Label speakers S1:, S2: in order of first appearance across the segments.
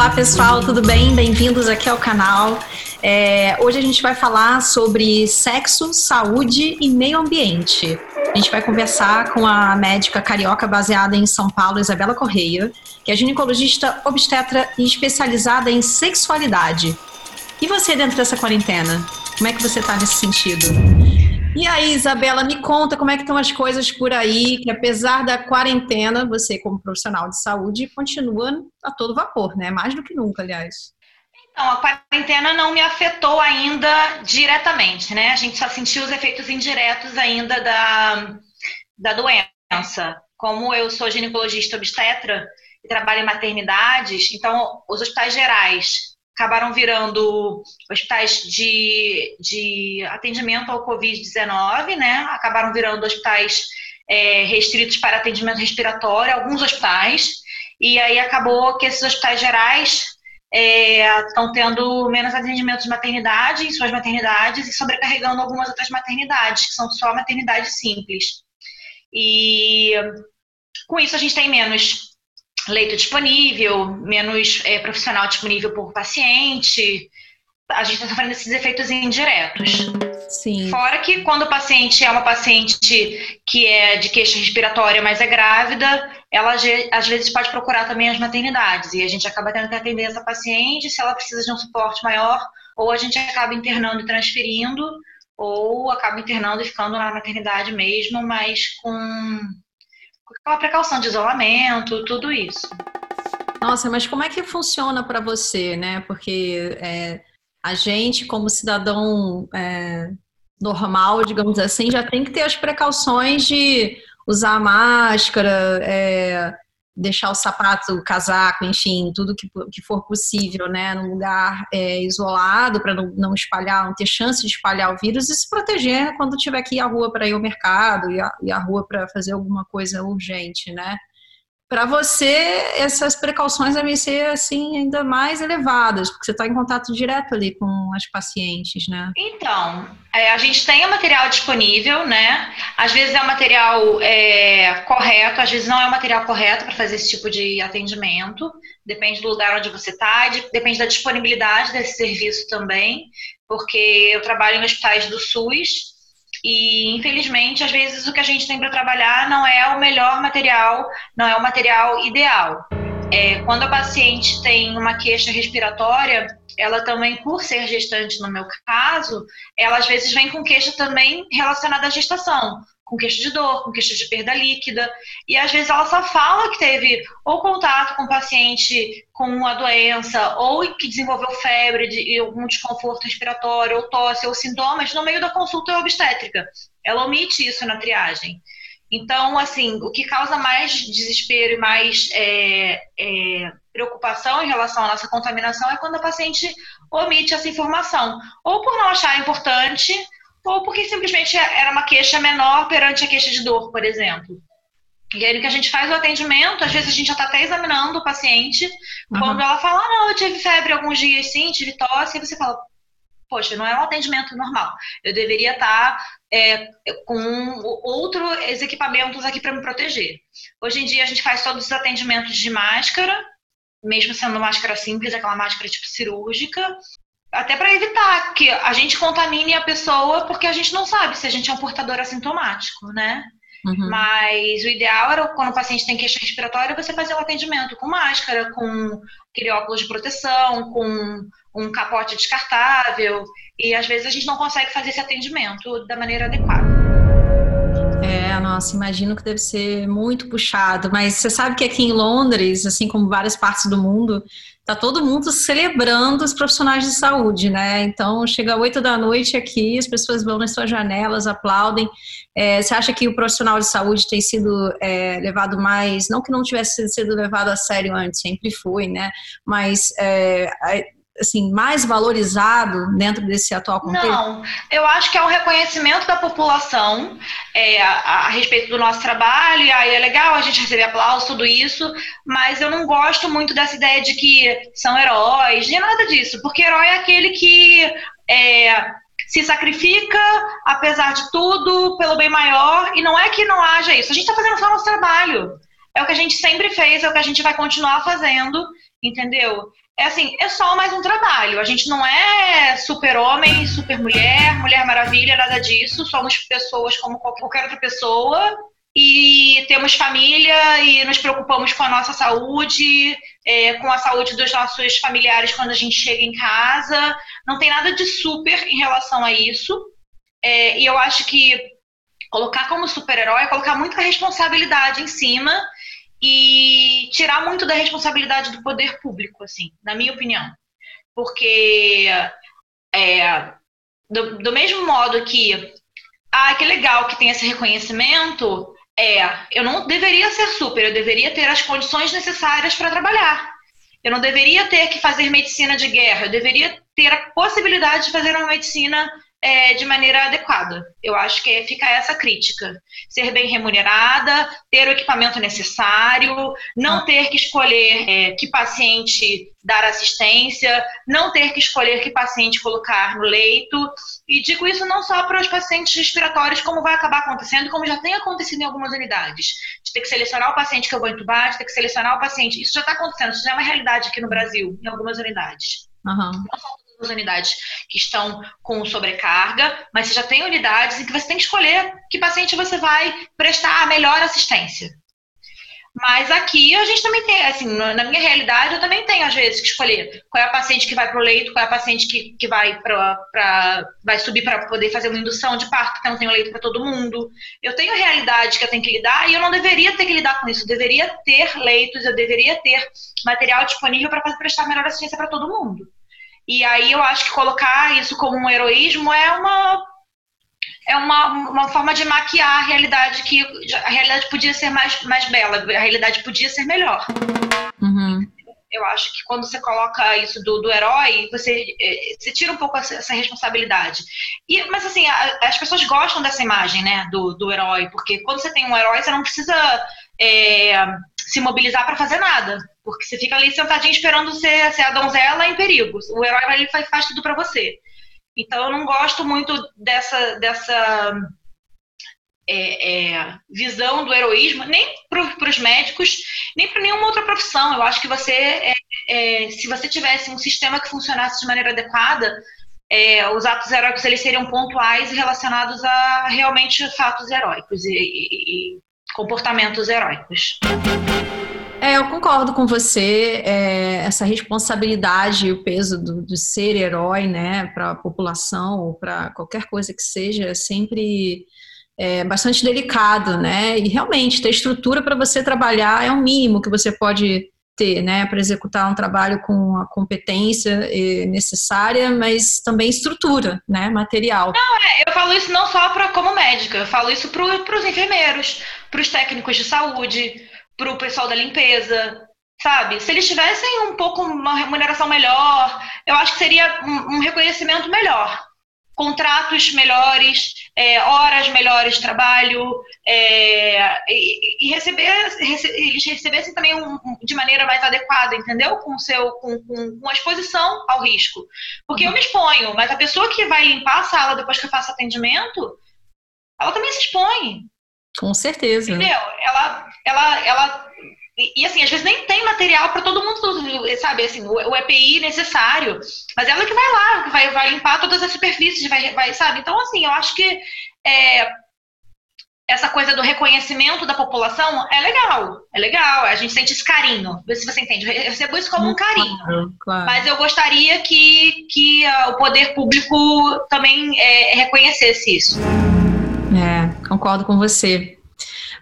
S1: Olá pessoal, tudo bem? Bem-vindos aqui ao canal. É, hoje a gente vai falar sobre sexo, saúde e meio ambiente. A gente vai conversar com a médica carioca baseada em São Paulo, Isabela Correia, que é ginecologista obstetra e especializada em sexualidade. E você dentro dessa quarentena? Como é que você está nesse sentido? E aí, Isabela, me conta como é que estão as coisas por aí, que apesar da quarentena, você como profissional de saúde continua a todo vapor, né? Mais do que nunca, aliás.
S2: Então, a quarentena não me afetou ainda diretamente, né? A gente só sentiu os efeitos indiretos ainda da, da doença. Como eu sou ginecologista obstetra e trabalho em maternidades, então os hospitais gerais acabaram virando hospitais de, de atendimento ao Covid-19, né? Acabaram virando hospitais é, restritos para atendimento respiratório, alguns hospitais, e aí acabou que esses hospitais gerais estão é, tendo menos atendimento de maternidade em suas maternidades e sobrecarregando algumas outras maternidades, que são só maternidades simples. E com isso a gente tem menos leito disponível, menos é, profissional disponível por paciente. A gente está sofrendo esses efeitos indiretos.
S1: Sim.
S2: Fora que quando o paciente é uma paciente que é de queixa respiratória, mas é grávida, ela às vezes pode procurar também as maternidades. E a gente acaba tendo que atender essa paciente se ela precisa de um suporte maior, ou a gente acaba internando e transferindo, ou acaba internando e ficando na maternidade mesmo, mas com com a precaução de isolamento, tudo isso.
S1: Nossa, mas como é que funciona para você, né? Porque é, a gente, como cidadão é, normal, digamos assim, já tem que ter as precauções de usar máscara, é, deixar o sapato, o casaco, enfim, tudo que, que for possível, né, num lugar é, isolado para não, não, espalhar, não ter chance de espalhar o vírus e se proteger quando tiver que ir à rua para ir ao mercado e à, rua para fazer alguma coisa urgente, né? Para você essas precauções devem ser assim ainda mais elevadas, porque você está em contato direto ali com as pacientes, né?
S2: Então, é, a gente tem o material disponível, né? Às vezes é o material é, correto, às vezes não é o material correto para fazer esse tipo de atendimento. Depende do lugar onde você está, depende da disponibilidade desse serviço também, porque eu trabalho em hospitais do SUS e, infelizmente, às vezes o que a gente tem para trabalhar não é o melhor material, não é o material ideal. É, quando a paciente tem uma queixa respiratória, ela também, por ser gestante no meu caso, ela às vezes vem com queixa também relacionada à gestação com queixa de dor, com queixa de perda líquida, e às vezes ela só fala que teve ou contato com o paciente com a doença, ou que desenvolveu febre, de, algum desconforto respiratório, ou tosse, ou sintomas no meio da consulta obstétrica. Ela omite isso na triagem. Então, assim, o que causa mais desespero e mais é, é, preocupação em relação à nossa contaminação é quando a paciente omite essa informação, ou por não achar importante, ou porque simplesmente era uma queixa menor perante a queixa de dor, por exemplo. E aí, que a gente faz o atendimento, às vezes a gente já está até examinando o paciente, uhum. quando ela fala, ah, não, eu tive febre alguns dias sim, tive tosse, e você fala, poxa, não é um atendimento normal. Eu deveria estar tá, é, com outros equipamentos aqui para me proteger. Hoje em dia a gente faz todos os atendimentos de máscara, mesmo sendo máscara simples, aquela máscara tipo cirúrgica, até para evitar que a gente contamine a pessoa, porque a gente não sabe se a gente é um portador assintomático, né? Uhum. Mas o ideal era quando o paciente tem queixa respiratória, você fazer o um atendimento com máscara, com aquele óculos de proteção, com um capote descartável. E às vezes a gente não consegue fazer esse atendimento da maneira adequada.
S1: É, nossa, imagino que deve ser muito puxado. Mas você sabe que aqui em Londres, assim como várias partes do mundo, tá todo mundo celebrando os profissionais de saúde, né? Então, chega oito da noite aqui, as pessoas vão nas suas janelas, aplaudem. É, você acha que o profissional de saúde tem sido é, levado mais, não que não tivesse sido levado a sério antes, sempre foi, né? Mas é, assim, mais valorizado dentro desse atual contexto?
S2: Não, eu acho que é um reconhecimento da população é, a, a, respeito do nosso trabalho, e aí é legal a gente receber aplauso, tudo isso, mas eu não gosto muito dessa ideia de que são heróis, nem nada disso, porque herói é aquele que é, se sacrifica, apesar de tudo, pelo bem maior, e não é que não haja isso, a gente está fazendo só o nosso trabalho. É o que a gente sempre fez, é o que a gente vai continuar fazendo, entendeu? É assim, é só mais um trabalho. A gente não é super-homem, super-mulher, mulher maravilha, nada disso. Somos pessoas como qualquer outra pessoa e temos família e nos preocupamos com a nossa saúde, é, com a saúde dos nossos familiares quando a gente chega em casa. Não tem nada de super em relação a isso. É, e eu acho que colocar como super-herói é colocar muita responsabilidade em cima e tirar muito da responsabilidade do poder público, assim, na minha opinião. Porque é, do, do mesmo modo que, ah, que legal que tem esse reconhecimento, é, eu não deveria ser super, eu deveria ter as condições necessárias para trabalhar. Eu não deveria ter que fazer medicina de guerra, eu deveria ter a possibilidade de fazer uma medicina é, de maneira adequada. Eu acho que fica essa crítica. Ser bem remunerada, ter o equipamento necessário, não ah. ter que escolher é, que paciente dar assistência, não ter que escolher que paciente colocar no leito. E digo isso não só para os pacientes respiratórios, como vai acabar acontecendo, como já tem acontecido em algumas unidades. De ter que selecionar o paciente que eu vou entubar, de ter que selecionar o paciente. Isso já está acontecendo, isso já é uma realidade aqui no Brasil, em algumas unidades. Uhum. Não são unidades que estão com sobrecarga, mas você já tem unidades em que você tem que escolher que paciente você vai prestar a melhor assistência. Mas aqui a gente também tem, assim, na minha realidade, eu também tenho, às vezes, que escolher qual é a paciente que vai para o leito, qual é a paciente que, que vai, para vai subir para poder fazer uma indução de parto, porque não tem leito para todo mundo. Eu tenho realidade que eu tenho que lidar e eu não deveria ter que lidar com isso. Eu deveria ter leitos, eu deveria ter material disponível para prestar melhor assistência para todo mundo. E aí eu acho que colocar isso como um heroísmo é uma é uma, uma forma de maquiar a realidade que a realidade podia ser mais, mais bela, a realidade podia ser melhor. Uhum. Eu acho que quando você coloca isso do, do herói, você, é, você tira um pouco essa, essa responsabilidade. E, mas assim, a, as pessoas gostam dessa imagem, né, do, do herói, porque quando você tem um herói, você não precisa é, se mobilizar para fazer nada. Porque você fica ali sentadinho esperando ser, ser a donzela em perigo. O herói vai e faz tudo para você. Então eu não gosto muito dessa, dessa é, é, visão do heroísmo, nem para os médicos, nem para nenhuma outra profissão. Eu acho que você, é, é, se você tivesse um sistema que funcionasse de maneira adequada, é, os atos heróicos eles seriam pontuais e relacionados a realmente fatos heróicos e, e, e comportamentos heróicos.
S1: É, eu concordo com você. É, essa responsabilidade e o peso do, do ser herói, né, para a população ou para qualquer coisa que seja, é sempre é, bastante delicado, né? E realmente ter estrutura para você trabalhar é o mínimo que você pode ter, né, para executar um trabalho com a competência necessária, mas também estrutura, né, material.
S2: Não, é, eu falo isso não só para como médica, eu falo isso para os enfermeiros, para os técnicos de saúde para o pessoal da limpeza, sabe? Se eles tivessem um pouco uma remuneração melhor, eu acho que seria um, um reconhecimento melhor. Contratos melhores, é, horas melhores de trabalho, é, e, e, receber, rece, eles recebessem também um, de maneira mais adequada, entendeu? Com, seu, com, com, com a exposição ao risco. Porque eu me exponho, mas a pessoa que vai limpar a sala depois que eu faço atendimento, ela também se expõe.
S1: Com certeza.
S2: Entendeu? Ela, ela, ela e, assim, às vezes nem tem material para todo mundo, sabe, assim, o, EPI necessário, mas ela que vai lá, que vai, vai limpar todas as superfícies, vai, vai, sabe? Então, assim, eu acho que é, essa coisa do reconhecimento da população é legal, é legal, a gente sente esse carinho, se você entende, eu recebo isso como um carinho, claro, claro. mas eu gostaria que, que uh, o poder público também é, reconhecesse isso.
S1: É, concordo com você.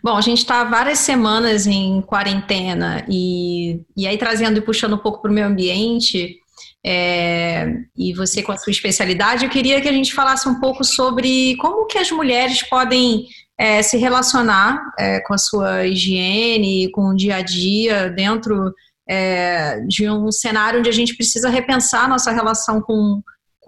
S1: Bom, a gente está várias semanas em quarentena e, e aí trazendo e puxando um pouco para o meio ambiente, é, e você com a sua especialidade, eu queria que a gente falasse um pouco sobre como que as mulheres podem é, se relacionar é, com a sua higiene, com o dia a dia dentro é, de um cenário onde a gente precisa repensar nossa relação com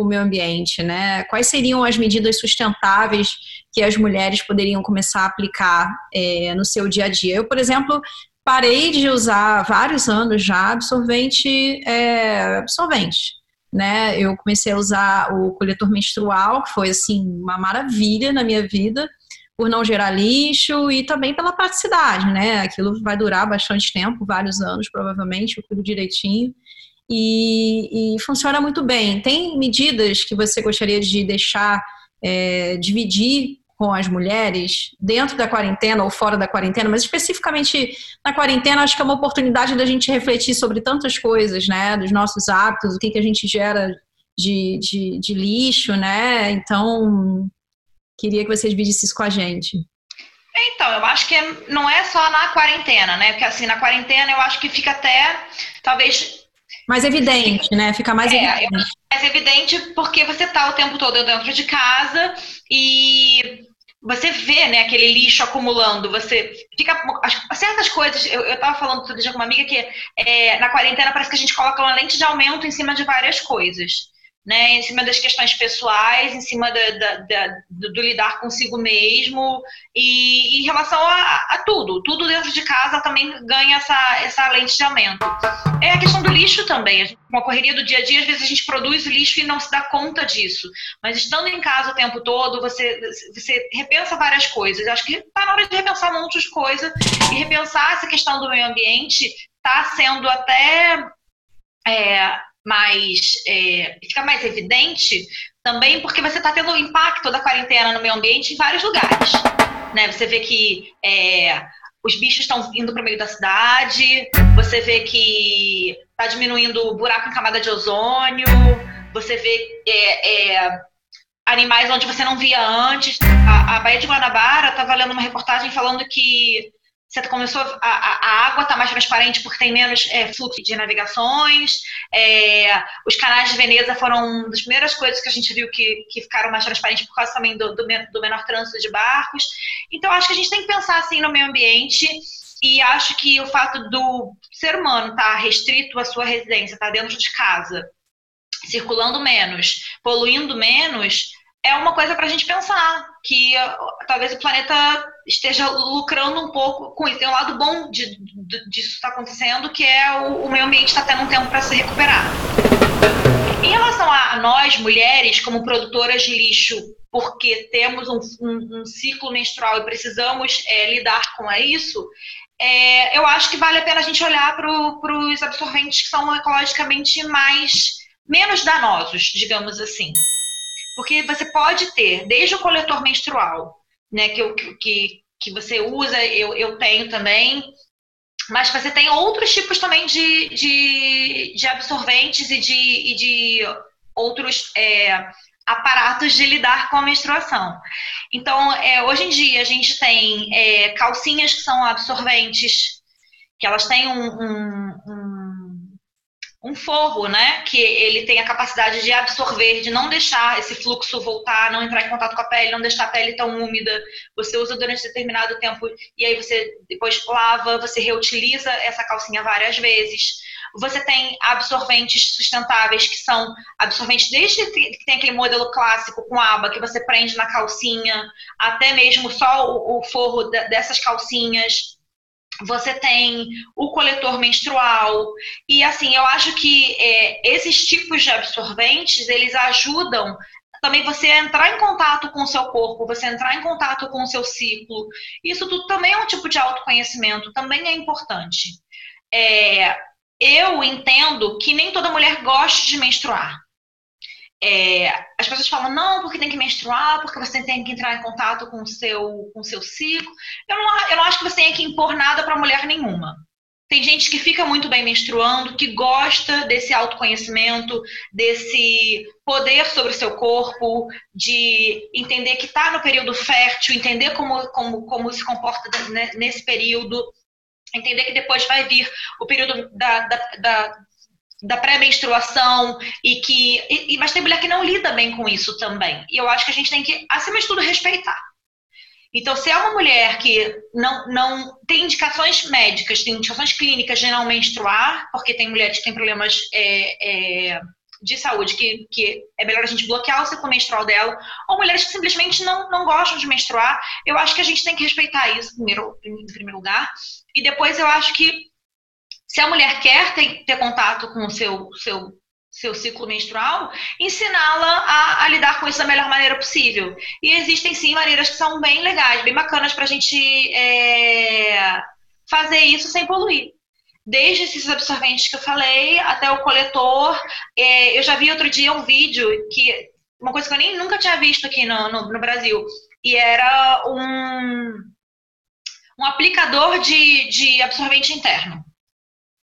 S1: o meio ambiente, né? Quais seriam as medidas sustentáveis que as mulheres poderiam começar a aplicar é, no seu dia a dia? Eu, por exemplo, parei de usar vários anos já absorvente, é, absorvente. Né? Eu comecei a usar o coletor menstrual, que foi assim uma maravilha na minha vida, por não gerar lixo e também pela praticidade, né? Aquilo vai durar bastante tempo, vários anos provavelmente, eu cuido direitinho. E, e funciona muito bem. Tem medidas que você gostaria de deixar é, dividir com as mulheres dentro da quarentena ou fora da quarentena, mas especificamente na quarentena, acho que é uma oportunidade da gente refletir sobre tantas coisas, né? Dos nossos hábitos, o que, que a gente gera de, de, de lixo, né? Então, queria que você dividisse isso com a gente.
S2: Então, eu acho que não é só na quarentena, né? Porque assim, na quarentena eu acho que fica até, talvez.
S1: Mais evidente, né? Fica mais é, evidente.
S2: Mais evidente porque você tá o tempo todo dentro de casa e você vê, né, aquele lixo acumulando, você fica. Certas coisas, eu, eu tava falando outro dia com uma amiga que é, na quarentena parece que a gente coloca uma lente de aumento em cima de várias coisas né, em cima das questões pessoais, em cima da, da, da, do, do, lidar consigo mesmo e, em relação a, a, tudo. Tudo dentro de casa também ganha essa, essa lente de aumento. É a questão do lixo também. Com a correria do dia a dia, às vezes a gente produz lixo e não se dá conta disso. Mas estando em casa o tempo todo, você, você repensa várias coisas. Eu acho que está na hora de repensar um monte de coisa e repensar essa questão do meio ambiente está sendo até é, mais é, fica mais evidente também porque você está tendo o impacto da quarentena no meio ambiente em vários lugares. Né? Você vê que é, os bichos estão indo para o meio da cidade, você vê que está diminuindo o buraco em camada de ozônio, você vê é, é, animais onde você não via antes. A, a Baía de Guanabara estava lendo uma reportagem falando que você começou a, a água está mais transparente porque tem menos é, fluxo de navegações. É, os canais de Veneza foram uma das primeiras coisas que a gente viu que, que ficaram mais transparentes por causa também do, do, do menor trânsito de barcos. Então, acho que a gente tem que pensar assim no meio ambiente e acho que o fato do ser humano estar tá restrito à sua residência, estar tá dentro de casa, circulando menos, poluindo menos, é uma coisa para a gente pensar, que talvez o planeta esteja lucrando um pouco com isso. Tem um lado bom de, de, disso estar tá acontecendo, que é o, o meio ambiente está tendo um tempo para se recuperar. Em relação a nós, mulheres, como produtoras de lixo, porque temos um, um, um ciclo menstrual e precisamos é, lidar com isso, é, eu acho que vale a pena a gente olhar para os absorventes que são ecologicamente mais menos danosos, digamos assim. Porque você pode ter, desde o coletor menstrual, né, que, eu, que, que você usa, eu, eu tenho também, mas você tem outros tipos também de, de, de absorventes e de, e de outros é, aparatos de lidar com a menstruação. Então, é, hoje em dia, a gente tem é, calcinhas que são absorventes, que elas têm um, um, um um forro, né? Que ele tem a capacidade de absorver, de não deixar esse fluxo voltar, não entrar em contato com a pele, não deixar a pele tão úmida. Você usa durante determinado tempo e aí você depois lava, você reutiliza essa calcinha várias vezes. Você tem absorventes sustentáveis que são absorventes desde que tem aquele modelo clássico com aba que você prende na calcinha, até mesmo só o, forro dessas calcinhas você tem o coletor menstrual e assim eu acho que é, esses tipos de absorventes eles ajudam também você entrar em contato com o seu corpo, você entrar em contato com o seu ciclo. Isso tudo também é um tipo de autoconhecimento, também é importante. É, eu entendo que nem toda mulher gosta de menstruar. É, as pessoas falam, não, porque tem que menstruar, porque você tem que entrar em contato com o seu, com o seu ciclo. Eu não, eu não acho que você tenha que impor nada para mulher nenhuma. Tem gente que fica muito bem menstruando, que gosta desse autoconhecimento, desse poder sobre o seu corpo, de entender que está no período fértil, entender como, como, como se comporta nesse período, entender que depois vai vir o período da, da, da da pré-menstruação e que. E, mas tem mulher que não lida bem com isso também. E eu acho que a gente tem que, acima de tudo, respeitar. Então, se é uma mulher que não, não tem indicações médicas, tem indicações clínicas de não menstruar, porque tem mulheres que têm problemas é, é, de saúde que, que é melhor a gente bloquear o ciclo menstrual dela, ou mulheres que simplesmente não, não gostam de menstruar, eu acho que a gente tem que respeitar isso, primeiro, em primeiro lugar. E depois eu acho que se a mulher quer ter, ter contato com o seu, seu, seu ciclo menstrual, ensiná-la a, a, lidar com isso da melhor maneira possível. E existem sim maneiras que são bem legais, bem bacanas para a gente é, fazer isso sem poluir. desde esses absorventes que eu falei até o coletor. É, eu já vi outro dia um vídeo que uma coisa que eu nem nunca tinha visto aqui no, no, no Brasil e era um um aplicador de, de absorvente interno.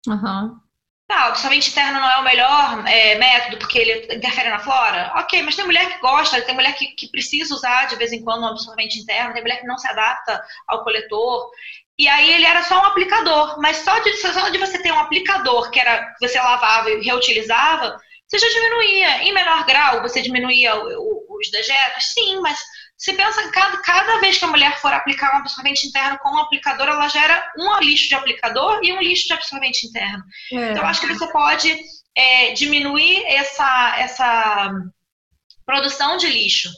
S1: Uhum.
S2: Tá, absorvente interno não é o melhor é, método porque ele interfere na flora? Ok, mas tem mulher que gosta, tem mulher que, que precisa usar de vez em quando um absorvente interno, tem mulher que não se adapta ao coletor. E aí ele era só um aplicador, mas só de, só de você ter um aplicador que era você lavava e reutilizava, você já diminuía. Em menor grau, você diminuía o, o, os dejetos? Sim, mas você pensa que cada, cada vez que a mulher for aplicar um absorvente interno com um aplicador, ela gera um lixo de aplicador e um lixo de absorvente interno. É. Então, acho que você pode é, diminuir essa, essa produção de lixo,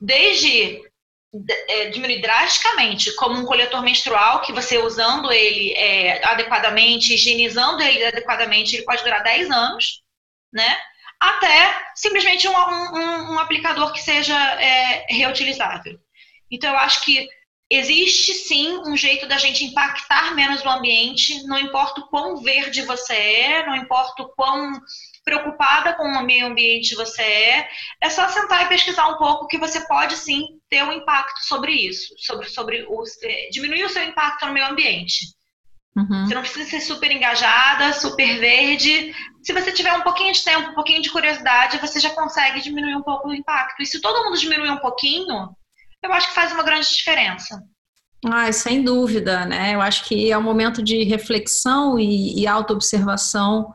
S2: desde é, diminuir drasticamente, como um coletor menstrual, que você usando ele é, adequadamente, higienizando ele adequadamente, ele pode durar 10 anos, né? Até simplesmente um, um, um aplicador que seja é, reutilizável. Então, eu acho que existe sim um jeito da gente impactar menos o ambiente, não importa o quão verde você é, não importa o quão preocupada com o meio ambiente você é, é só sentar e pesquisar um pouco que você pode sim ter um impacto sobre isso, sobre, sobre é, diminuir o seu impacto no meio ambiente. Uhum. Você não precisa ser super engajada, super verde. Se você tiver um pouquinho de tempo, um pouquinho de curiosidade, você já consegue diminuir um pouco o impacto. E se todo mundo diminuir um pouquinho, eu acho que faz uma grande diferença.
S1: Ah, sem dúvida, né? Eu acho que é um momento de reflexão e, e autoobservação.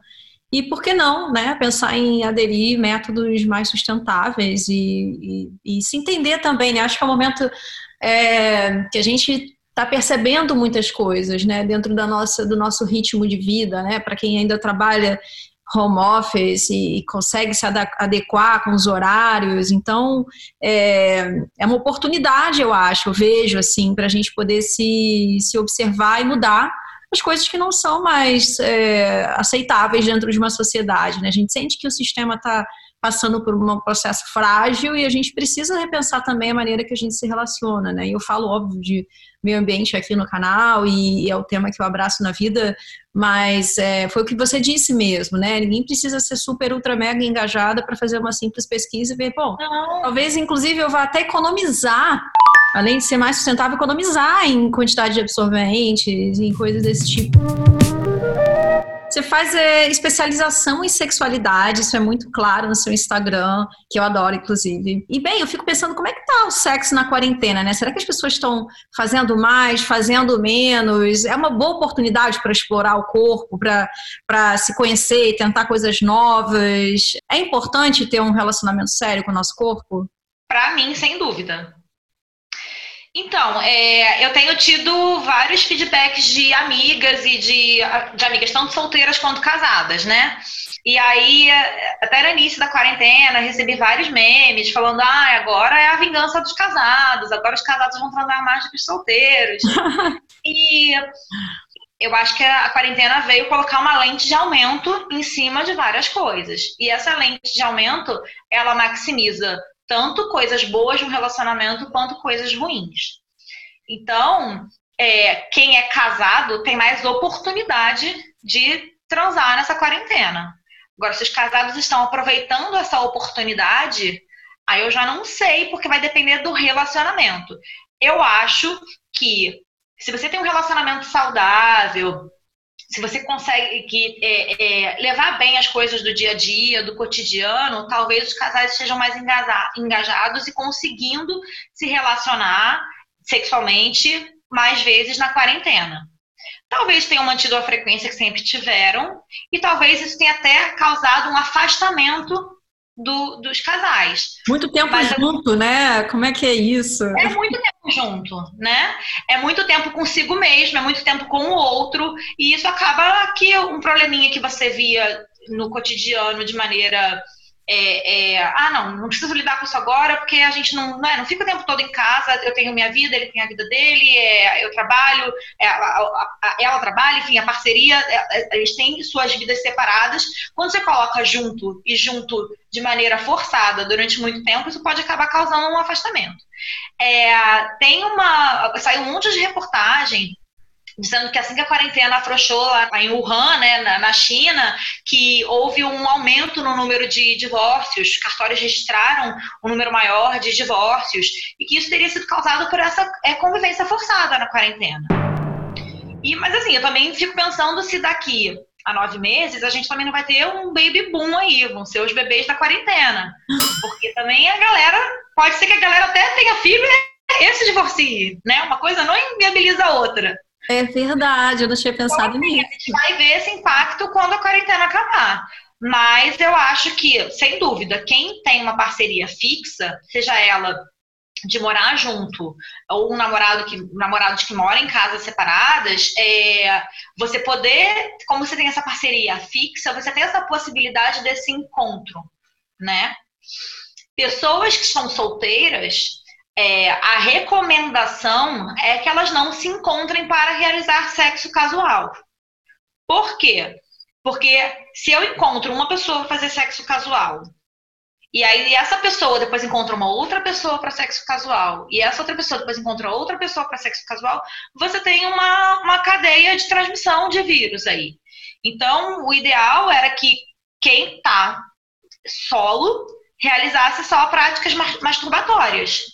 S1: E por que não, né? Pensar em aderir métodos mais sustentáveis e, e, e se entender também, né? Acho que é um momento é, que a gente está percebendo muitas coisas, né, dentro da nossa, do nosso ritmo de vida, né, para quem ainda trabalha home office e, consegue se adequar com os horários. Então, é, é uma oportunidade, eu acho, eu vejo, assim, para a gente poder se, se observar e mudar as coisas que não são mais é, aceitáveis dentro de uma sociedade. Né? A gente sente que o sistema está passando por um processo frágil e a gente precisa repensar também a maneira que a gente se relaciona, né? E eu falo, óbvio, de meio ambiente aqui no canal e, e é o tema que eu abraço na vida, mas é, foi o que você disse mesmo, né? Ninguém precisa ser super, ultra, mega engajada para fazer uma simples pesquisa e ver, bom, Não. talvez inclusive eu vá até economizar, além de ser mais sustentável, economizar em quantidade de absorventes, em coisas desse tipo. Você faz é, especialização em sexualidade, isso é muito claro no seu Instagram, que eu adoro, inclusive. E bem, eu fico pensando como é que tá o sexo na quarentena, né? Será que as pessoas estão fazendo mais, fazendo menos? É uma boa oportunidade para explorar o corpo, para se conhecer e tentar coisas novas. É importante ter um relacionamento sério com o nosso corpo?
S2: Para mim, sem dúvida. Então, é, eu tenho tido vários feedbacks de amigas e de, de amigas, tanto solteiras quanto casadas, né? E aí, até no início da quarentena, recebi vários memes falando: ah, agora é a vingança dos casados, agora os casados vão transar mais do que os solteiros. e eu acho que a quarentena veio colocar uma lente de aumento em cima de várias coisas. E essa lente de aumento, ela maximiza tanto coisas boas no relacionamento quanto coisas ruins. Então, é, quem é casado tem mais oportunidade de transar nessa quarentena. Agora, se os casados estão aproveitando essa oportunidade, aí eu já não sei, porque vai depender do relacionamento. Eu acho que se você tem um relacionamento saudável, se você consegue que, é, é, levar bem as coisas do dia a dia, do cotidiano, talvez os casais estejam mais engajados e conseguindo se relacionar sexualmente mais vezes na quarentena. Talvez tenham mantido a frequência que sempre tiveram, e talvez isso tenha até causado um afastamento do, dos casais.
S1: Muito tempo Mas, junto, né? Como é que é isso?
S2: É muito tempo junto, né? É muito tempo consigo mesmo, é muito tempo com o outro, e isso acaba que um probleminha que você via no cotidiano de maneira é, é, ah, não, não preciso lidar com isso agora, porque a gente não, não, é, não fica o tempo todo em casa, eu tenho minha vida, ele tem a vida dele, é, eu trabalho, é, a, a, ela trabalha, enfim, a parceria, é, eles têm suas vidas separadas. Quando você coloca junto e junto de maneira forçada durante muito tempo, isso pode acabar causando um afastamento. tem uma. Saiu um monte de reportagem dizendo que assim que a quarentena afrouxou lá em Wuhan, né, na, na, China, que houve um aumento no número de divórcios, cartórios registraram um número maior de divórcios, e que isso teria sido causado por essa é, convivência forçada na quarentena. E, mas assim, eu também fico pensando se daqui a nove meses a gente também não vai ter um baby boom aí, vão ser os bebês da quarentena. Porque também a galera, pode ser que a galera até tenha filho e esse divorcie, né? Uma coisa não inviabiliza a outra.
S1: É verdade, eu não tinha pensado então, assim, nisso. A
S2: gente vai ver esse impacto quando a quarentena acabar. Mas eu acho que, sem dúvida, quem tem uma parceria fixa, seja ela de morar junto ou um namorado que namorados que moram em casas separadas, é, você poder, como você tem essa parceria fixa, você tem essa possibilidade desse encontro, né? Pessoas que estão solteiras, é, a recomendação é que elas não se encontrem para realizar sexo casual. Por quê? Porque se eu encontro uma pessoa fazer sexo casual, e aí essa pessoa depois encontra uma outra pessoa para sexo casual, e essa outra pessoa depois encontra outra pessoa para sexo casual, você tem uma, uma cadeia de transmissão de vírus aí. Então, o ideal era que quem tá solo realizasse só práticas masturbatórias.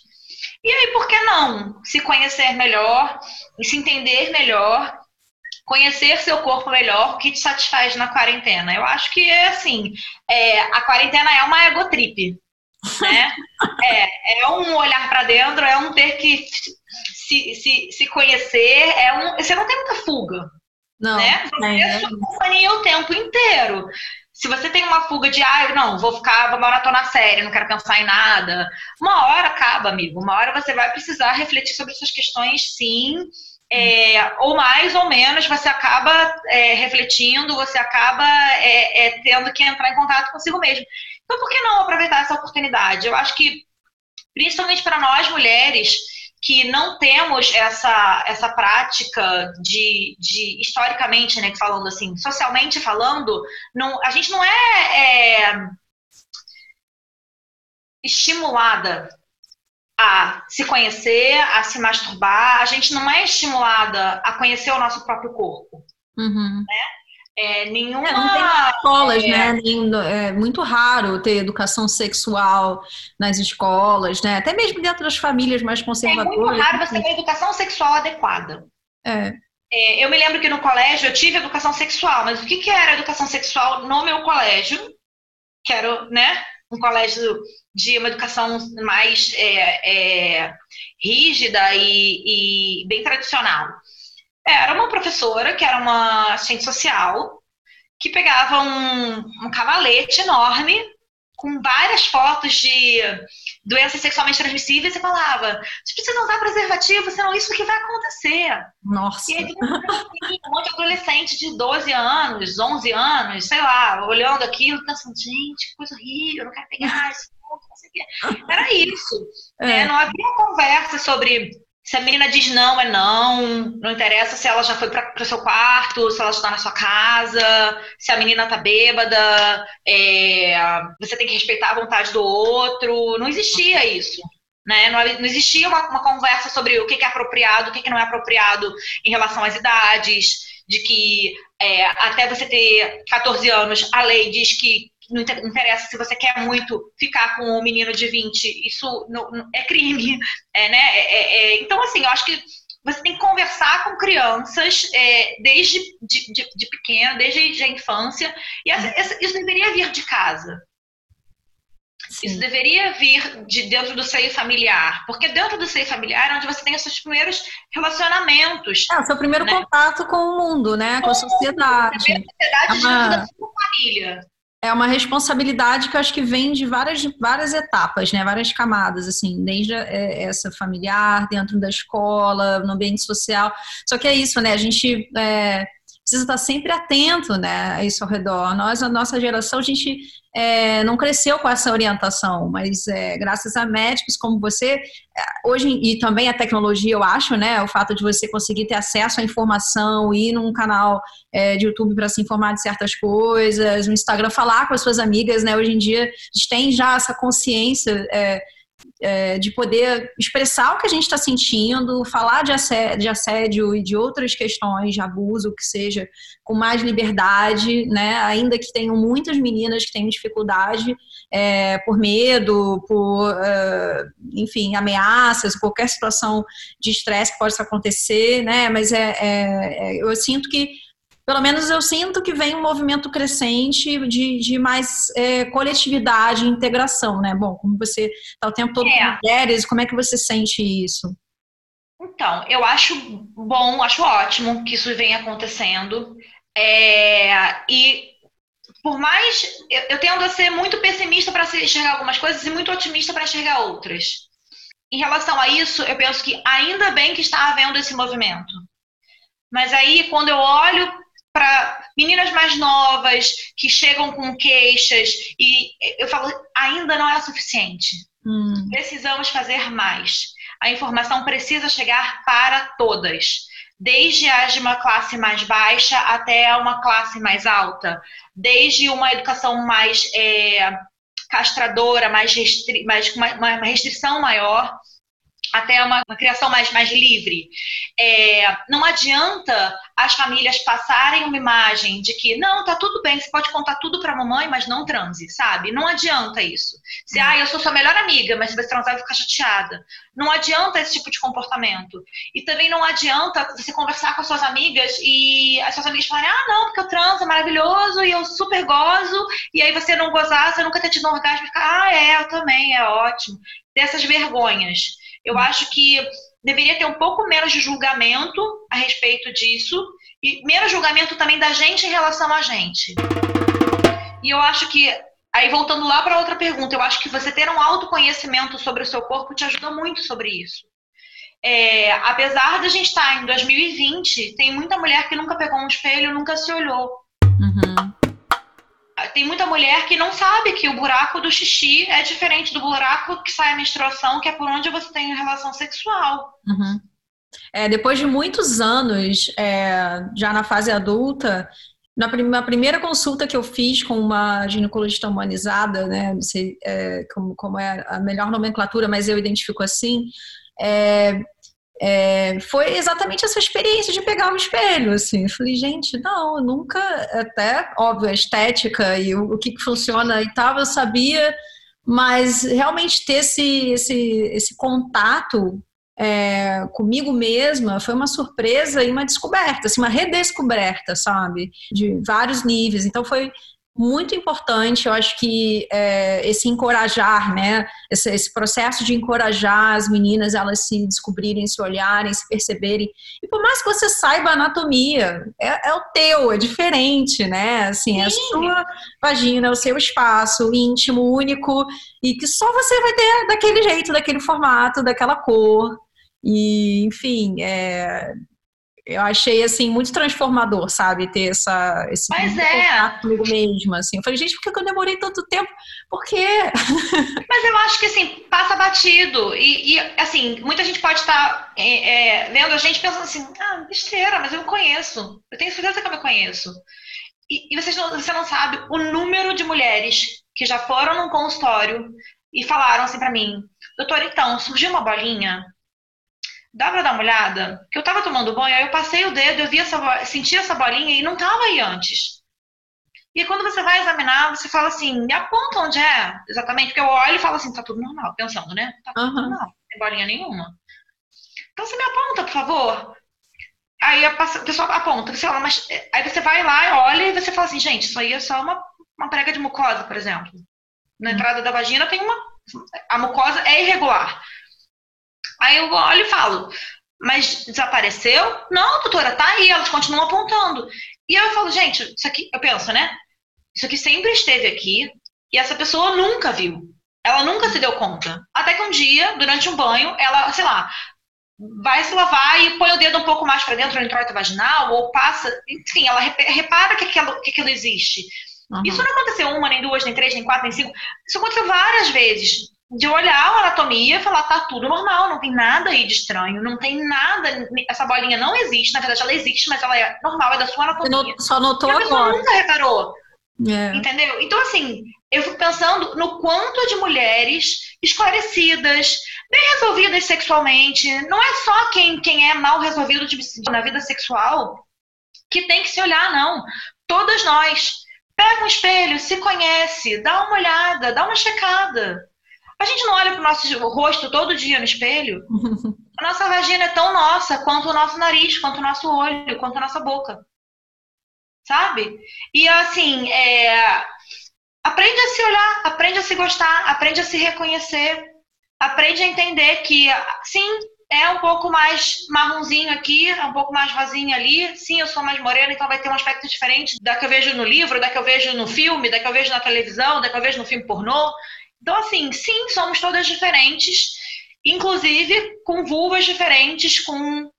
S2: E aí, por que não se conhecer melhor e se entender melhor, conhecer seu corpo melhor, o que te satisfaz na quarentena? Eu acho que é assim, é, a quarentena é uma egotrip, né? é, é um olhar para dentro, é um ter que se, se, se conhecer, é um, você não tem muita fuga. Não, né? Você é, é sua companhia o tempo inteiro se você tem uma fuga de, ah, não, vou ficar, vou maratonar série, não quero pensar em nada, uma hora acaba, amigo. Uma hora você vai precisar refletir sobre essas questões, sim. É, ou mais ou menos, você acaba é, refletindo, você acaba é, é tendo que entrar em contato consigo mesmo. Então, por que não aproveitar essa oportunidade? Eu acho que, principalmente para nós mulheres, que não temos essa, essa prática de, de historicamente, né, falando assim, socialmente falando, não, a gente não é, é estimulada a se conhecer, a se masturbar, a gente não é estimulada a conhecer o nosso próprio corpo. Uhum. Né? É, nenhuma. É, não
S1: tem escolas, é... né? É muito raro ter educação sexual nas escolas, né? Até mesmo dentro das famílias mais conservadoras. É
S2: muito raro você ter uma educação sexual adequada.
S1: É.
S2: é. eu me lembro que no colégio eu tive educação sexual, mas o que, que era educação sexual no meu colégio? Que era, né? Um colégio de uma educação mais é, é, rígida e, e bem tradicional. Era uma professora que era uma assistente social que pegava um, um cavalete enorme com várias fotos de doenças sexualmente transmissíveis e falava: se você não usar preservativo, senão isso que vai acontecer.
S1: Nossa.
S2: E aí um monte de adolescente de 12 anos, 11 anos, sei lá, olhando aquilo, pensando: gente, que coisa horrível, não quero pegar isso. Era isso. É. Né? Não havia conversa sobre se a menina diz não, é não. Não interessa se ela já foi para o seu quarto, se ela está na sua casa, se a menina tá bêbada, é, você tem que respeitar a vontade do outro. Não existia isso. Né? Não, existia uma, uma, conversa sobre o que, que é apropriado, o que, que não é apropriado em relação às idades, de que é, até você ter 14 anos, a lei diz que não interessa se você quer muito ficar com um menino de 20, isso não, não, é crime, é, né? É, é, é, então, assim, eu acho que você tem que conversar com crianças é, desde de, de, de, pequeno, desde a infância, e essa, essa, isso deveria vir de casa. Sim. Isso deveria vir de dentro do seio familiar, porque dentro do seio familiar é onde você tem os seus primeiros relacionamentos.
S1: É, o seu primeiro né? contato com o mundo, né? Com, com a sociedade. A
S2: sociedade é uma... dentro da sua família
S1: é uma responsabilidade que eu acho que vem de várias, várias etapas, né? Várias camadas, assim, desde é, essa familiar, dentro da escola, no ambiente social. Só que é isso, né? A gente é, precisa estar sempre atento, né? A isso ao redor. Nós, a nossa geração, a gente é, não cresceu com essa orientação, mas é, graças a médicos como você, é, hoje e também a tecnologia, eu acho, né, o fato de você conseguir ter acesso à informação, ir num canal é, de YouTube para se informar de certas coisas, no Instagram falar com as suas amigas, né, hoje em dia a gente tem já essa consciência é, é, de poder expressar o que a gente está sentindo, falar de assédio, de assédio, e de outras questões de abuso, que seja com mais liberdade, né? Ainda que tenham muitas meninas que têm dificuldade é, por medo, por, uh, enfim, ameaças, qualquer situação de estresse que possa acontecer, né? Mas é, é, é eu sinto que pelo menos eu sinto que vem um movimento crescente de, de mais é, coletividade e integração, né? Bom, como você está o tempo todo é. com mulheres, como é que você sente isso?
S2: Então, eu acho bom, acho ótimo que isso venha acontecendo. É, e por mais. Eu, eu tendo a ser muito pessimista para enxergar algumas coisas e muito otimista para enxergar outras. Em relação a isso, eu penso que ainda bem que está havendo esse movimento. Mas aí, quando eu olho para meninas mais novas que chegam com queixas e eu falo ainda não é suficiente. Hum. Precisamos fazer mais. A informação precisa chegar para todas, desde as de uma classe mais baixa até uma classe mais alta, desde uma educação mais é, castradora, mais, restri mais uma, uma restrição maior, até uma, uma, criação mais, mais livre. É, não adianta as famílias passarem uma imagem de que não, tá tudo bem, você pode contar tudo pra mamãe, mas não transe, sabe? Não adianta isso. Se, hum. ah, eu sou sua melhor amiga, mas se você transar, eu vou ficar chateada. Não adianta esse tipo de comportamento. E também não adianta você conversar com as suas amigas e as suas amigas falarem, ah, não, porque eu transo, é maravilhoso, e eu super gozo, e aí você não gozar, você nunca ter tido um orgasmo, e ficar, ah, é, eu também, é ótimo. Dessas vergonhas. Eu acho que deveria ter um pouco menos de julgamento a respeito disso e menos julgamento também da gente em relação a gente. E eu acho que aí voltando lá para outra pergunta, eu acho que você ter um autoconhecimento sobre o seu corpo te ajuda muito sobre isso. É, apesar de a gente estar em 2020, tem muita mulher que nunca pegou um espelho, nunca se olhou. Uhum tem muita mulher que não sabe que o buraco do xixi é diferente do buraco que sai a menstruação, que é por onde você tem relação sexual.
S1: Uhum. É, depois de muitos anos, é, já na fase adulta, na, na, primeira consulta que eu fiz com uma ginecologista humanizada, né, não sei é, como, como, é a melhor nomenclatura, mas eu identifico assim, é, é, foi exatamente essa experiência de pegar o espelho, assim. Eu falei, gente, não, nunca, até, óbvio, a estética e o, o que, que funciona e tal, eu sabia, mas realmente ter esse, esse, esse contato é, comigo mesma foi uma surpresa e uma descoberta, assim, uma redescoberta, sabe? De vários níveis. Então foi muito importante, eu acho que é, esse encorajar, né, esse, esse, processo de encorajar as meninas elas se descobrirem, se olharem, se perceberem, e por mais que você saiba anatomia, é, é o teu, é diferente, né, assim, Sim. é a sua vagina, é o seu espaço íntimo, único, e que só você vai ter daquele jeito, daquele formato, daquela cor, e enfim, é, eu achei assim muito transformador, sabe, ter essa esse
S2: Mas é.
S1: comigo mesma, assim. Eu falei, gente, por que eu demorei tanto tempo? Por quê?
S2: Mas eu acho que assim passa batido e, e assim muita gente pode estar tá, é, é, vendo a gente pensando assim, ah, besteira, mas eu me conheço. Eu tenho certeza que eu me conheço. E, e você, não, você não sabe o número de mulheres que já foram num consultório e falaram assim para mim, doutor, então surgiu uma bolinha Dá pra dar uma olhada? Que eu tava tomando banho, aí eu passei o dedo, eu vi essa, senti essa bolinha e não tava aí antes. E quando você vai examinar, você fala assim, me aponta onde é exatamente, porque eu olho e falo assim, tá tudo normal, pensando, né? Tá tudo uhum. normal, não tem bolinha nenhuma. Então você me aponta, por favor. Aí a pessoa aponta, você fala, mas aí você vai lá olha e você fala assim, gente, isso aí é só uma, uma prega de mucosa, por exemplo. Na uhum. entrada da vagina tem uma. A mucosa é irregular. Aí eu olho e falo, mas desapareceu? Não, doutora, tá aí, elas continuam apontando. E eu falo, gente, isso aqui, eu penso, né? Isso aqui sempre esteve aqui e essa pessoa nunca viu. Ela nunca se deu conta. Até que um dia, durante um banho, ela, sei lá, vai se lavar e põe o dedo um pouco mais para dentro do introito vaginal ou passa, enfim, ela repara que aquilo, que aquilo existe. Uhum. Isso não aconteceu uma, nem duas, nem três, nem quatro, nem cinco. Isso aconteceu várias vezes de olhar a anatomia e falar, tá tudo normal, não tem nada aí de estranho, não tem nada, essa bolinha não existe, na verdade ela existe, mas ela é normal, é da sua anatomia.
S1: Só notou
S2: e a
S1: agora.
S2: nunca reparou. É. Entendeu? Então, assim, eu fico pensando no quanto de mulheres esclarecidas, bem resolvidas sexualmente, não é só quem, quem é mal resolvido de, na vida sexual que tem que se olhar, não. Todas nós. Pega um espelho, se conhece, dá uma olhada, dá uma checada. A gente não olha para o nosso rosto todo dia no espelho. A nossa vagina é tão nossa quanto o nosso nariz, quanto o nosso olho, quanto a nossa boca. Sabe? E assim, é... aprende a se olhar, aprende a se gostar, aprende a se reconhecer, aprende a entender que, sim, é um pouco mais marronzinho aqui, é um pouco mais rosinho ali. Sim, eu sou mais morena, então vai ter um aspecto diferente da que eu vejo no livro, da que eu vejo no filme, da que eu vejo na televisão, da que eu vejo no filme pornô. Então, assim, sim, somos todas diferentes inclusive com vulvas diferentes, com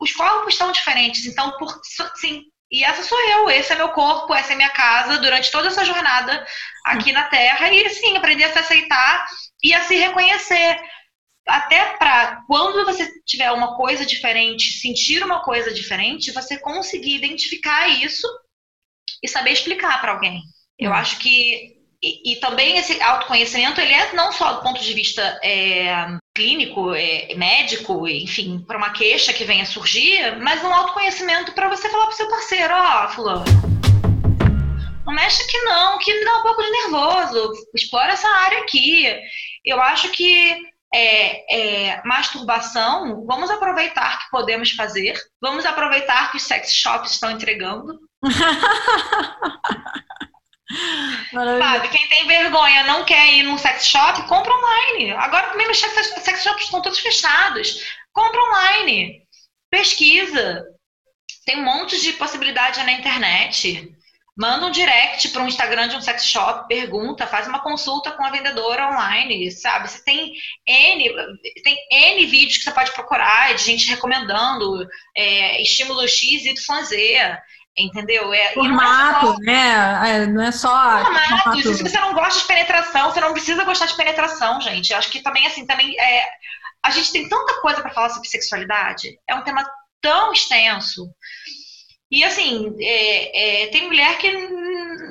S2: os corpos estão diferentes. Então, por, sim, e essa sou eu, esse é meu corpo, essa é minha casa durante toda essa jornada aqui na Terra. E sim, aprender a se aceitar e a se reconhecer. Até para quando você tiver uma coisa diferente, sentir uma coisa diferente, você conseguir identificar isso e saber explicar para alguém. Eu hum. acho que e, e, também esse autoconhecimento ele é não só do ponto de vista é, clínico, é, médico, enfim, para uma queixa que venha surgir, mas um autoconhecimento para você falar para seu parceiro, ó, oh, fulano, não mexe aqui não, que me dá um pouco de nervoso, explora essa área aqui. Eu acho que é, é, masturbação, vamos aproveitar que podemos fazer, vamos aproveitar que os sex shops estão entregando. Sabe, quem tem vergonha não quer ir num sex shop, compra online. Agora também os sex shops estão todos fechados. Compra online. Pesquisa. Tem um monte de possibilidade na internet. Manda um direct para um Instagram de um sex shop, pergunta, faz uma consulta com a vendedora online, sabe? Você tem N, tem N vídeos que você pode procurar de gente recomendando é, estímulo X, Y, Z entendeu?
S1: É, formato, não é só, né? É, não é só.
S2: Formato. formato. Se você não gosta de penetração, você não precisa gostar de penetração, gente. Eu acho que também, assim, também é, a gente tem tanta coisa para falar sobre sexualidade. É um tema tão extenso. E assim, é, é, tem mulher que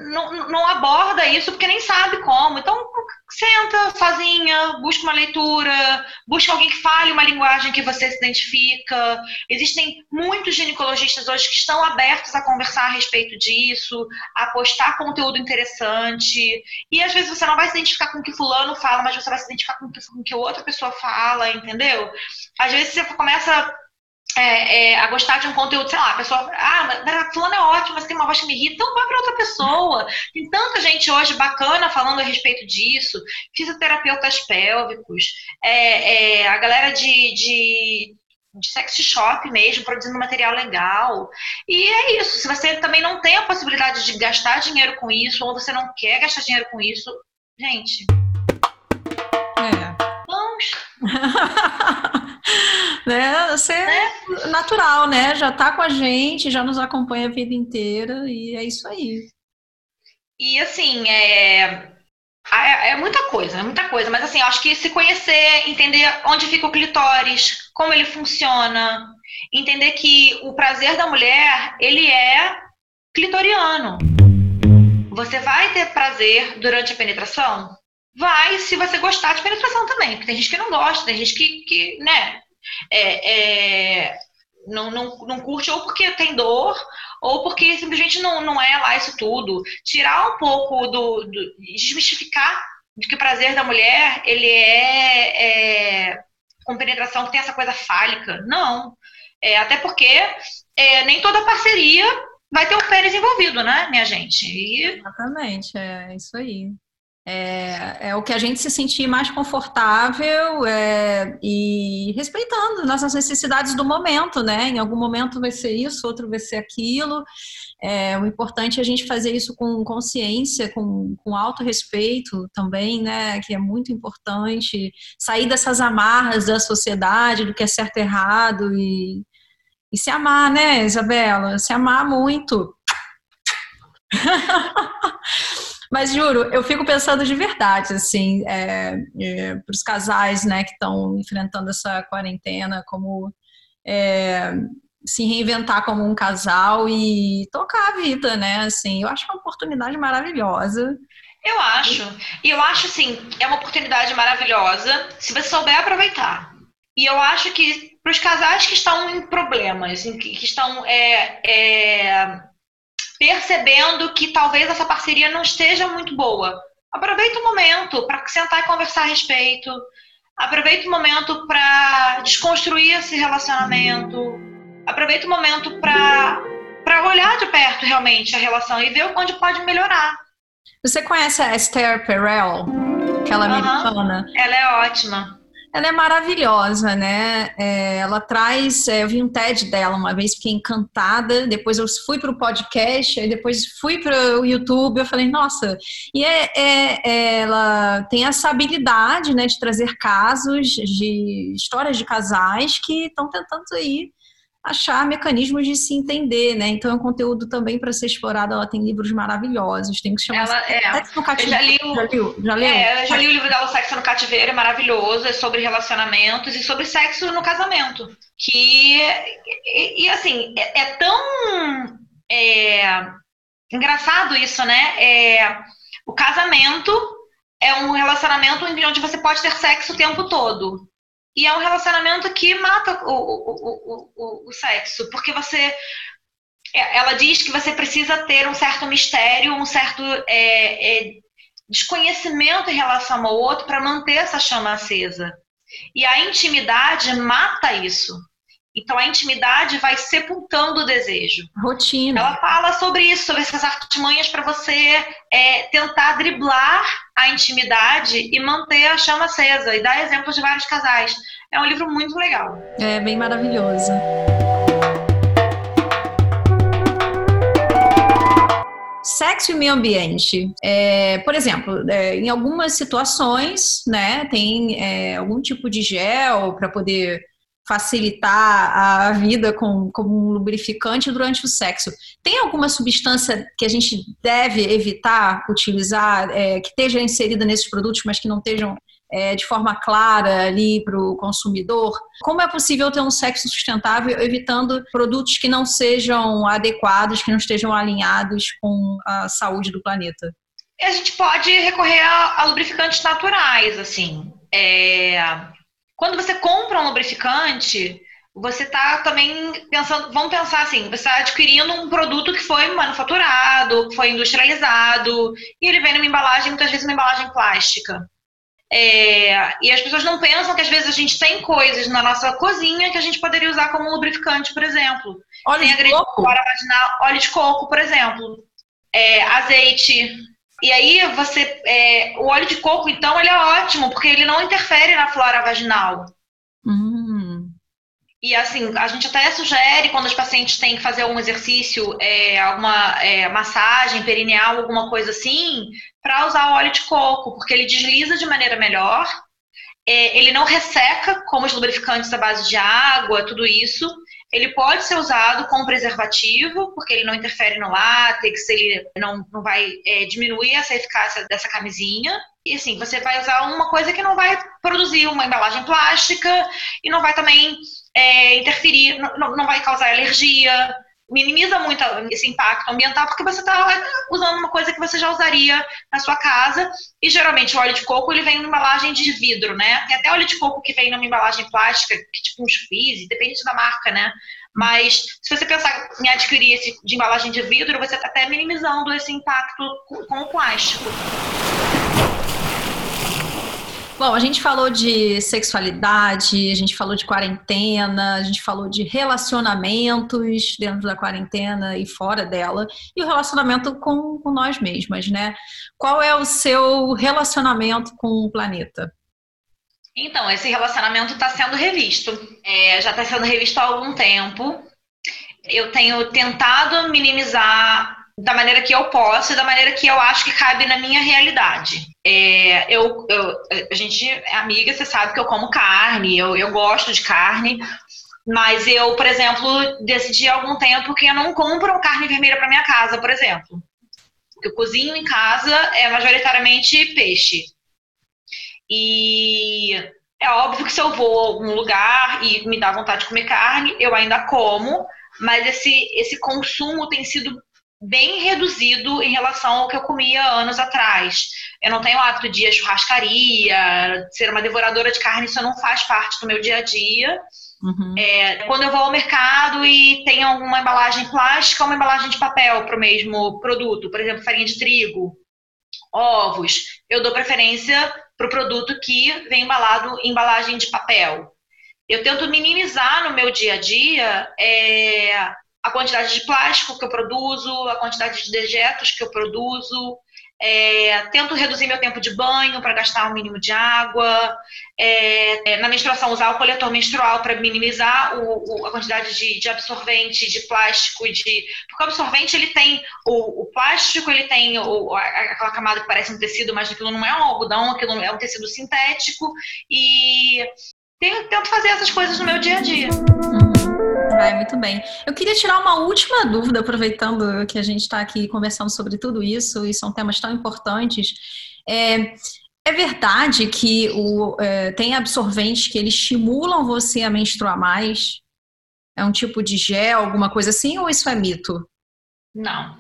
S2: não, não aborda isso porque nem sabe como. Então, senta sozinha, busca uma leitura, busca alguém que fale uma linguagem que você se identifica. Existem muitos ginecologistas hoje que estão abertos a conversar a respeito disso, a postar conteúdo interessante. E às vezes você não vai se identificar com o que fulano fala, mas você vai se identificar com o que, com que outra pessoa fala, entendeu? Às vezes você começa é, é, a gostar de um conteúdo, sei lá, a pessoa, ah, mas a fulana é ótima, mas tem uma voz que me irrita, então vai para outra pessoa. Tem tanta gente hoje bacana falando a respeito disso, fisioterapeutas pélvicos, é, é, a galera de, de, de sex shop mesmo, produzindo material legal. E é isso, se você também não tem a possibilidade de gastar dinheiro com isso, ou você não quer gastar dinheiro com isso, gente.
S1: É. Vamos. né? Ser é. natural, né? Já tá com a gente, já nos acompanha a vida inteira e é isso aí.
S2: E assim, é, é, é muita coisa, é muita coisa, mas assim, acho que se conhecer, entender onde fica o clitóris, como ele funciona, entender que o prazer da mulher, ele é clitoriano. Você vai ter prazer durante a penetração? Vai, se você gostar de penetração também, porque tem gente que não gosta, tem gente que, que né, é, é, não, não, não curte ou porque tem dor ou porque simplesmente não, não é lá isso tudo. Tirar um pouco do, do desmistificar de que o prazer da mulher ele é, é com penetração que tem essa coisa fálica. Não. É, até porque é, nem toda parceria vai ter o pênis envolvido, né, minha gente?
S1: E... Exatamente, é isso aí. É, é, o que a gente se sentir mais confortável é, e respeitando nossas necessidades do momento, né? Em algum momento vai ser isso, outro vai ser aquilo. É, o importante é a gente fazer isso com consciência, com, com respeito também, né? Que é muito importante. Sair dessas amarras da sociedade, do que é certo e errado e, e se amar, né, Isabela? Se amar muito. Mas juro, eu fico pensando de verdade, assim, é, é, para os casais, né, que estão enfrentando essa quarentena, como é, se reinventar como um casal e tocar a vida, né? Assim, eu acho uma oportunidade maravilhosa.
S2: Eu acho. E eu acho, assim, é uma oportunidade maravilhosa se você souber aproveitar. E eu acho que para os casais que estão em problemas, que, estão é, é, percebendo que talvez essa parceria não esteja muito boa, aproveita o momento para sentar e conversar a respeito. Aproveita o momento para desconstruir esse relacionamento. Aproveita o momento para olhar de perto realmente a relação e ver onde pode melhorar.
S1: Você conhece a Esther Perel? Aquela americana?
S2: Ela é ótima.
S1: Ela é maravilhosa, né? É, ela traz. É, eu vi um TED dela uma vez, fiquei encantada. Depois eu fui para o podcast, aí depois fui para o YouTube. Eu falei, nossa. E é, é, é, ela tem essa habilidade, né, de trazer casos de histórias de casais que estão tentando aí achar mecanismos de se entender, né? Então é um conteúdo também para ser explorado. Ela tem livros maravilhosos, tem que chamar
S2: ela, é,
S1: Sexo no Cativeiro.
S2: Já li, o, já, liu, já leu? É, já li o livro dela, Sexo no Cativeiro, é maravilhoso, é sobre relacionamentos e sobre sexo no casamento. Que, e, e assim, é, é tão é, engraçado isso, né? É, o casamento é um relacionamento onde você pode ter sexo o tempo todo. E é um relacionamento que mata o, o, o, o, sexo, porque você. É, ela diz que você precisa ter um certo mistério, um certo é, é, desconhecimento em relação ao outro para manter essa chama acesa. E a intimidade mata isso. Então a intimidade vai sepultando o desejo.
S1: Rotina.
S2: Ela fala sobre isso, sobre essas artimanhas para você é, tentar driblar a intimidade e manter a chama acesa e dar exemplos de vários casais. É um livro muito legal.
S1: É bem maravilhoso. Sexo e meio ambiente. É, por exemplo, é, em algumas situações, né, tem é, algum tipo de gel para poder facilitar a vida com, como um lubrificante durante o sexo. Tem alguma substância que a gente deve evitar utilizar, é, que esteja inserida nesses produtos, mas que não estejam é, de forma clara ali para o consumidor? Como é possível ter um sexo sustentável evitando produtos que não sejam adequados, que não estejam alinhados com a saúde do planeta?
S2: A gente pode recorrer a, a lubrificantes naturais, assim. É, quando você compra um lubrificante, você está também pensando, vamos pensar assim, você está adquirindo um produto que foi manufaturado, que foi industrializado, e ele vem numa embalagem, muitas vezes uma embalagem plástica. É, e as pessoas não pensam que às vezes a gente tem coisas na nossa cozinha que a gente poderia usar como lubrificante, por exemplo.
S1: Óleo tem de coco?
S2: Vaginal, óleo de coco, por exemplo. É, azeite, e aí você, é, o óleo de coco, então, ele é ótimo, porque ele não interfere na flora vaginal.
S1: Hum.
S2: E assim, a gente até sugere quando os pacientes têm que fazer algum exercício, é, alguma é, massagem perineal, alguma coisa assim, para usar o óleo de coco, porque ele desliza de maneira melhor, é, ele não resseca como os lubrificantes à base de água, tudo isso, ele pode ser usado com preservativo, porque ele não interfere no látex, ele não, não vai é, diminuir essa eficácia dessa camisinha. E assim, você vai usar uma coisa que não vai produzir uma embalagem plástica e não vai também é, interferir, não, não vai causar alergia minimiza muito esse impacto ambiental porque você está usando uma coisa que você já usaria na sua casa e geralmente o óleo de coco ele vem numa embalagem de vidro, né? Tem até óleo de coco que vem numa embalagem plástica, que tipo uns fizz, depende da marca, né? Mas se você pensar em adquirir esse de embalagem de vidro, você está até minimizando esse impacto com o plástico.
S1: Bom, a gente falou de sexualidade, a gente falou de quarentena, a gente falou de relacionamentos dentro da quarentena e fora dela, e o relacionamento com, com nós mesmas, né? Qual é o seu relacionamento com o planeta?
S2: Então, esse relacionamento está sendo revisto. É, já está sendo revisto há algum tempo. Eu tenho tentado minimizar da maneira que eu posso e da maneira que eu acho que cabe na minha realidade. É, eu, eu, a gente é amiga, você sabe que eu como carne, eu, eu gosto de carne, mas eu, por exemplo, decidi há algum tempo que eu não compro carne vermelha para minha casa, por exemplo. Porque eu cozinho em casa é majoritariamente peixe. E é óbvio que se eu vou a algum lugar e me dá vontade de comer carne, eu ainda como, mas esse, esse consumo tem sido bem reduzido em relação ao que eu comia anos atrás. Eu não tenho hábito de ir à churrascaria, ser uma devoradora de carne, isso não faz parte do meu dia a dia. Uhum. É, quando eu vou ao mercado e tem alguma embalagem plástica ou uma embalagem de papel para o mesmo produto, por exemplo, farinha de trigo, ovos, eu dou preferência para o produto que vem embalado em embalagem de papel. Eu tento minimizar no meu dia a dia é, a quantidade de plástico que eu produzo, a quantidade de dejetos que eu produzo, é, tento reduzir meu tempo de banho para gastar o um mínimo de água. É, é, na menstruação, usar o coletor menstrual para minimizar o, o, a quantidade de, de, absorvente, de plástico de. Porque o absorvente ele tem o, o plástico, ele tem aquela camada que parece um tecido, mas aquilo não é um algodão, aquilo é um tecido sintético. E tento fazer essas coisas no meu dia a dia.
S1: Vai, muito bem. Eu queria tirar uma última dúvida, aproveitando que a gente está aqui conversando sobre tudo isso, e são temas tão importantes. É, é verdade que o, é, tem absorventes que eles estimulam você a menstruar mais? É um tipo de gel, alguma coisa assim, ou isso é mito?
S2: Não.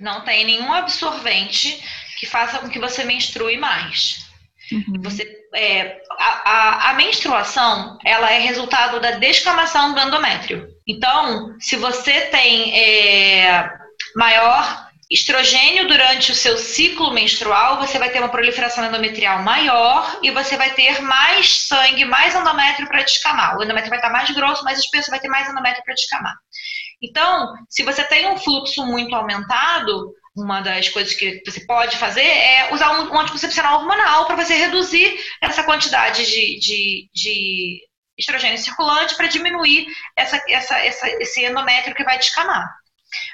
S2: Não tem nenhum absorvente que faça com que você menstrue mais. Uhum. Você é, a, a, a, menstruação ela é resultado da descamação do endométrio. Então, se você tem é, maior estrogênio durante o seu ciclo menstrual, você vai ter uma proliferação endometrial maior e você vai ter mais sangue, mais endométrio para descamar. O endométrio vai estar mais grosso, mais espesso, vai ter mais endométrio para descamar. Então, se você tem um fluxo muito aumentado, uma das coisas que você pode fazer é usar um, anticoncepcional hormonal para você reduzir essa quantidade de, de, de estrogênio circulante para diminuir essa, essa, essa, esse endométrio que vai descamar.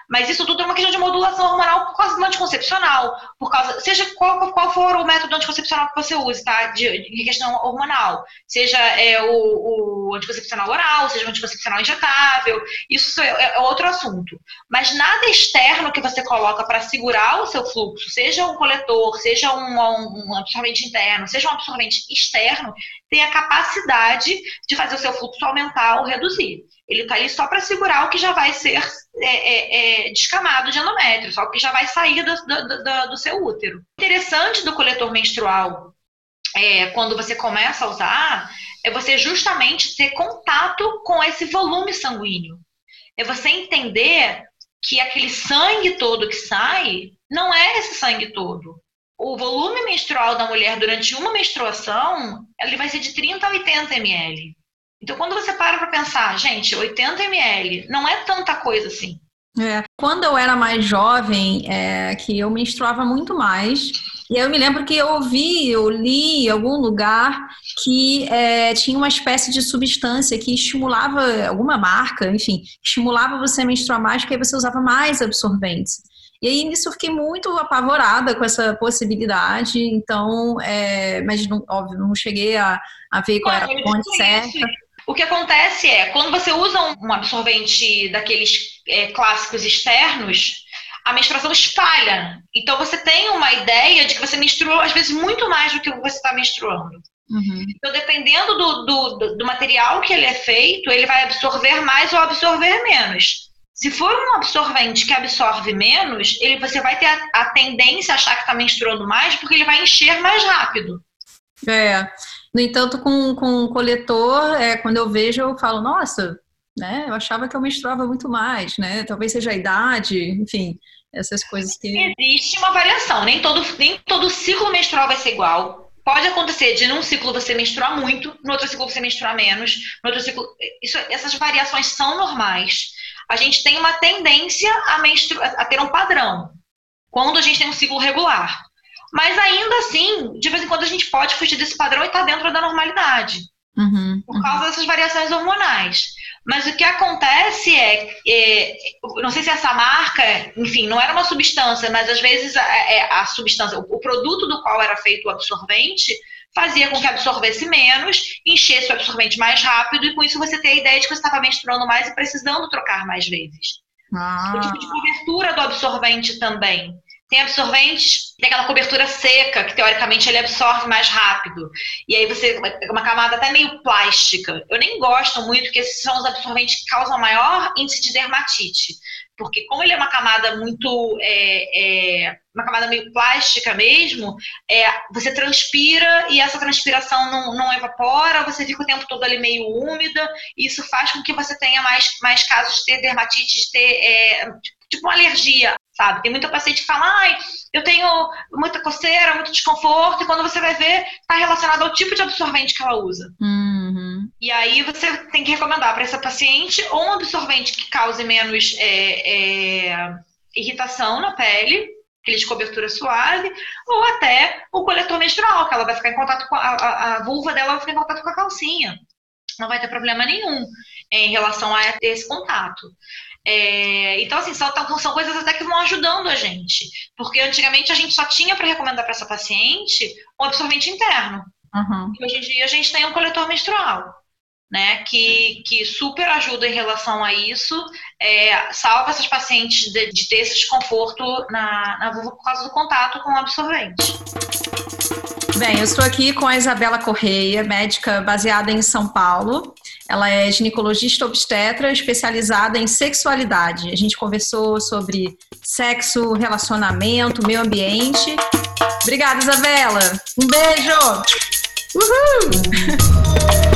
S2: Mas isso tudo é uma questão de modulação hormonal por causa do anticoncepcional, por causa, seja qual, qual for o método anticoncepcional que você use, tá? De, de questão hormonal. Seja é, o, o, anticoncepcional oral, seja o anticoncepcional injetável, isso é, é, outro assunto. Mas nada externo que você coloca para segurar o seu fluxo, seja um coletor, seja um, um, um absorvente interno, seja um absorvente externo, tem a capacidade de fazer o seu fluxo aumentar ou reduzir. Ele está ali só para segurar o que já vai ser é, é, é, descamado de endométrio, só que já vai sair do, do, do, do seu útero. Interessante do coletor menstrual, é, quando você começa a usar, é você justamente ter contato com esse volume sanguíneo. É você entender que aquele sangue todo que sai não é esse sangue todo. O volume menstrual da mulher durante uma menstruação, ele vai ser de 30 a 80 ml. Então, quando você para para pensar, gente, 80 ml não é tanta coisa assim.
S1: É. Quando eu era mais jovem, é, que eu menstruava muito mais, e eu me lembro que eu ouvi, eu li em algum lugar que é, tinha uma espécie de substância que estimulava, alguma marca, enfim, estimulava você a menstruar mais, porque aí você usava mais absorventes. E aí nisso eu fiquei muito apavorada com essa possibilidade, então, é, mas não, óbvio, não cheguei a, a ver qual era a fonte certa.
S2: O que acontece é, quando você usa um absorvente daqueles é, clássicos externos, a menstruação espalha. Então você tem uma ideia de que você menstrua, às vezes, muito mais do que você está menstruando. Uhum. Então, dependendo do, do, do, material que ele é feito, ele vai absorver mais ou absorver menos. Se for um absorvente que absorve menos, ele, você vai ter a, a tendência a achar que está menstruando mais, porque ele vai encher mais rápido.
S1: É. No entanto, com, com coletor, é, quando eu vejo, eu falo, nossa, né? Eu achava que eu menstruava muito mais, né? Talvez seja a idade, enfim, essas coisas que.
S2: Existe uma variação, nem todo, nem todo ciclo menstrual vai ser igual. Pode acontecer de num ciclo você menstruar muito, no outro ciclo você menstruar menos, no outro ciclo. Isso, essas variações são normais. A gente tem uma tendência a, menstru... a ter um padrão quando a gente tem um ciclo regular. Mas ainda assim, de vez em quando a gente pode fugir desse padrão e estar tá dentro da normalidade. Uhum, por causa uhum. dessas variações hormonais. Mas o que acontece é, é, não sei se essa marca, enfim, não era uma substância, mas às vezes a, é, a substância, o, o produto do qual era feito o absorvente, fazia com que absorvesse menos, enchesse o absorvente mais rápido, e com isso você tem a ideia de que você estava menstruando mais e precisando trocar mais vezes. Ah. O tipo de cobertura do absorvente também. Tem absorventes, tem aquela cobertura seca, que teoricamente ele absorve mais rápido. E aí você, uma camada até meio plástica. Eu nem gosto muito, porque esses são os absorventes que causam maior índice de dermatite porque como ele é uma camada muito é, é, uma camada meio plástica mesmo, é, você transpira e essa transpiração não, não evapora, você fica o tempo todo ali meio úmida, e isso faz com que você tenha mais, mais casos de ter dermatite, de ter é, tipo uma alergia, sabe? Tem muita paciente que fala, ai, eu tenho muita coceira, muito desconforto, e quando você vai ver, está relacionado ao tipo de absorvente que ela usa.
S1: Uhum.
S2: E aí você tem que recomendar para essa paciente ou um absorvente que cause menos é, é, irritação na pele, aquele de cobertura suave, ou até o coletor menstrual, que ela vai ficar em contato com a, a, a vulva dela vai ficar em contato com a calcinha. Não vai ter problema nenhum em relação a esse contato. É, então, assim, são, são coisas até que vão ajudando a gente. Porque antigamente a gente só tinha para recomendar para essa paciente o absorvente interno.
S1: Uhum.
S2: E hoje em dia a gente tem um coletor menstrual. Né, que, que super ajuda em relação a isso, é, salva essas pacientes de, de ter esse desconforto na, na vulva por causa do contato com o absorvente.
S1: Bem, eu estou aqui com a Isabela Correia, médica baseada em São Paulo. Ela é ginecologista obstetra especializada em sexualidade. A gente conversou sobre sexo, relacionamento, meio ambiente. Obrigada, Isabela. Um beijo! Uhul!